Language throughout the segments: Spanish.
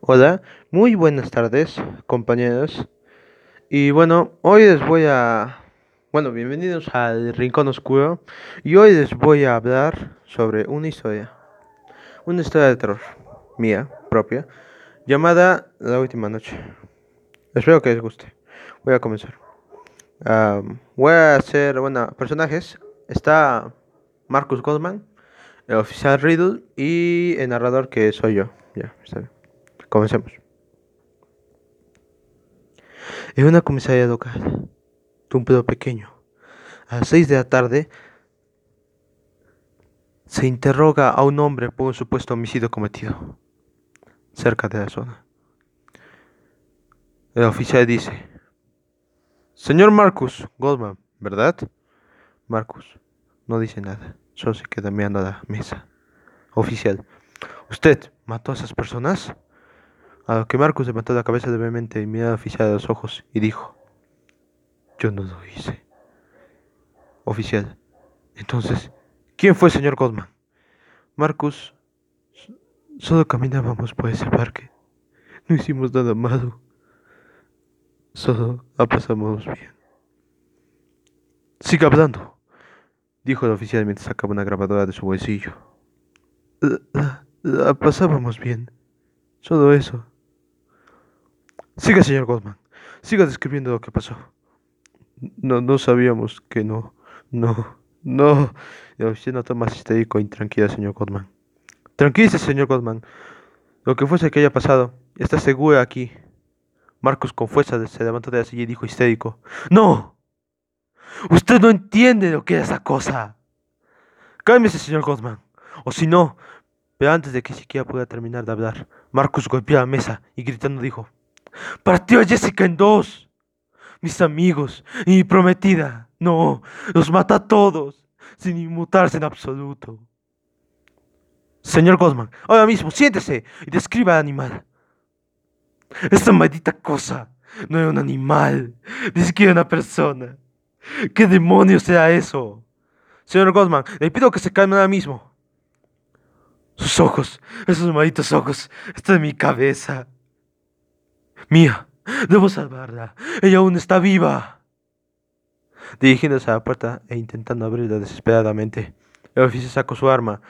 Hola, muy buenas tardes, compañeros. Y bueno, hoy les voy a... Bueno, bienvenidos al Rincón Oscuro. Y hoy les voy a hablar sobre una historia. Una historia de terror, mía, propia, llamada La Última Noche. Espero que les guste. Voy a comenzar. Am, voy a hacer, bueno, personajes. Está Marcus Goldman, el oficial Riddle y el narrador que soy yo. Ya, está bien. Comencemos. En una comisaría local, de un pueblo pequeño, a las 6 de la tarde, se interroga a un hombre por un supuesto homicidio cometido cerca de la zona. El oficial dice, Señor Marcus Goldman, ¿verdad? Marcus no dice nada, solo se queda mirando a la mesa. Oficial, ¿usted mató a esas personas? A lo que Marcus levantó la cabeza levemente y miró al oficial a los ojos y dijo, yo no lo hice. Oficial, entonces, ¿quién fue el señor Goldman? Marcus, "S- solo caminábamos por ese parque. No hicimos nada malo. Solo la pasamos bien. Siga hablando, dijo el oficial mientras sacaba una grabadora de su bolsillo. La- la pasábamos bien. Solo eso. Siga, señor Goldman. Siga describiendo lo que pasó. No, no sabíamos que no, no, no. Oficial notó más histérico e intranquilo, señor Goldman. Tranquilícese, señor Goldman. Lo que fuese que haya pasado, está seguro aquí. Marcus con fuerza se levantó de la silla y dijo histérico. ¡No! Usted no entiende lo que era esa cosa. Cálmese, señor Goldman. O si no, pero antes de que siquiera pudiera terminar de hablar, Marcus golpeó la mesa y gritando dijo, Partió a Jessica en dos. Mis amigos y mi prometida. No, los mata a todos, sin inmutarse en absoluto. Señor Goldman, ahora mismo siéntese y describa al animal. Esta maldita cosa no era un animal, ni siquiera una persona. ¿Qué demonios sea eso? Señor Goldman, le pido que se calme ahora mismo. Sus ojos, esos malditos ojos, están en mi cabeza. Mía, debo salvarla. Ella aún está viva. Dirigiéndose a la puerta e intentando abrirla desesperadamente, el oficial sacó su arma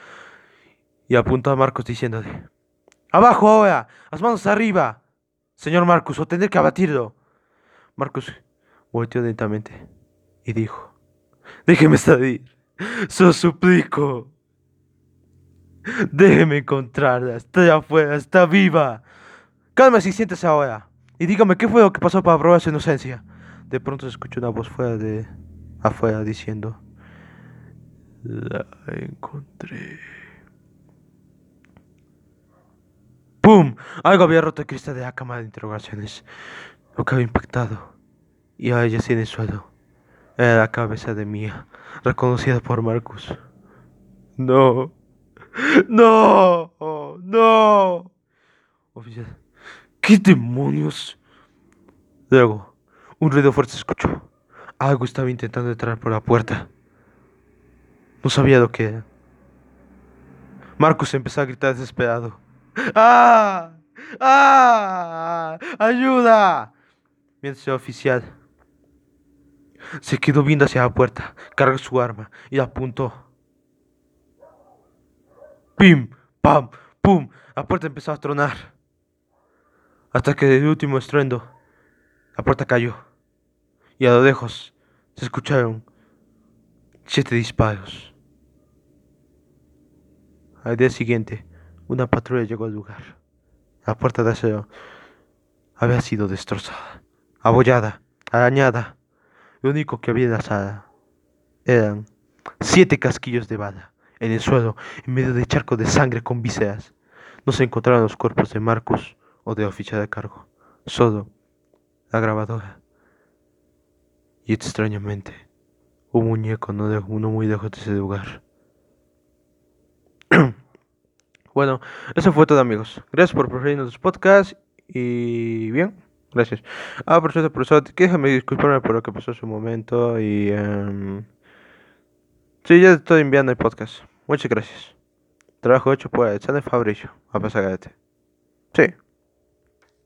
y apuntó a Marcos diciéndole: ¡Abajo ahora! ¡Las manos arriba! Señor Marcus, o tendré que abatirlo. Marcus volteó lentamente y dijo: Déjeme salir. Se lo suplico. Déjeme encontrarla. Está afuera, está viva. Cálmese y siéntese ahora. Y dígame qué fue lo que pasó para probar su inocencia. De pronto se escuchó una voz fuera de afuera diciendo: La encontré. ¡Pum! Algo había roto el cristal de la cámara de interrogaciones. Lo que había impactado. Y ahora yacía en el suelo. Era la cabeza de Mía, reconocida por Marcus. No. No. No. Oficial. ¿Qué demonios? Luego, un ruido fuerte se escuchó. Algo estaba intentando entrar por la puerta. No sabía lo que era. Marcus empezó a gritar desesperado. ¡Ah! ¡Ah! ¡Ayuda! Mientras el oficial se quedó viendo hacia la puerta, cargó su arma y apuntó. ¡Pim! ¡Pam! ¡Pum! La puerta empezó a tronar. Hasta que del último estruendo, la puerta cayó. Y a lo lejos se escucharon siete disparos. Al día siguiente, una patrulla llegó al lugar. La puerta de acero había sido destrozada, abollada, arañada. Lo único que había en la sala eran siete casquillos de bala en el suelo, en medio de charcos de sangre con vísceras. No se encontraron los cuerpos de Marcus o de oficial de cargo, solo la grabadora. Y extrañamente, un muñeco no, de, no muy lejos de ese lugar. bueno, eso fue todo amigos. Gracias por preferirnos los podcasts y bien, gracias. Ah, por cierto, profesor, déjame disculparme por lo que pasó en su momento y... em, sí, ya estoy enviando el podcast. Muchas gracias. Trabajo hecho por Alexander Fabricio, a pasar Sí.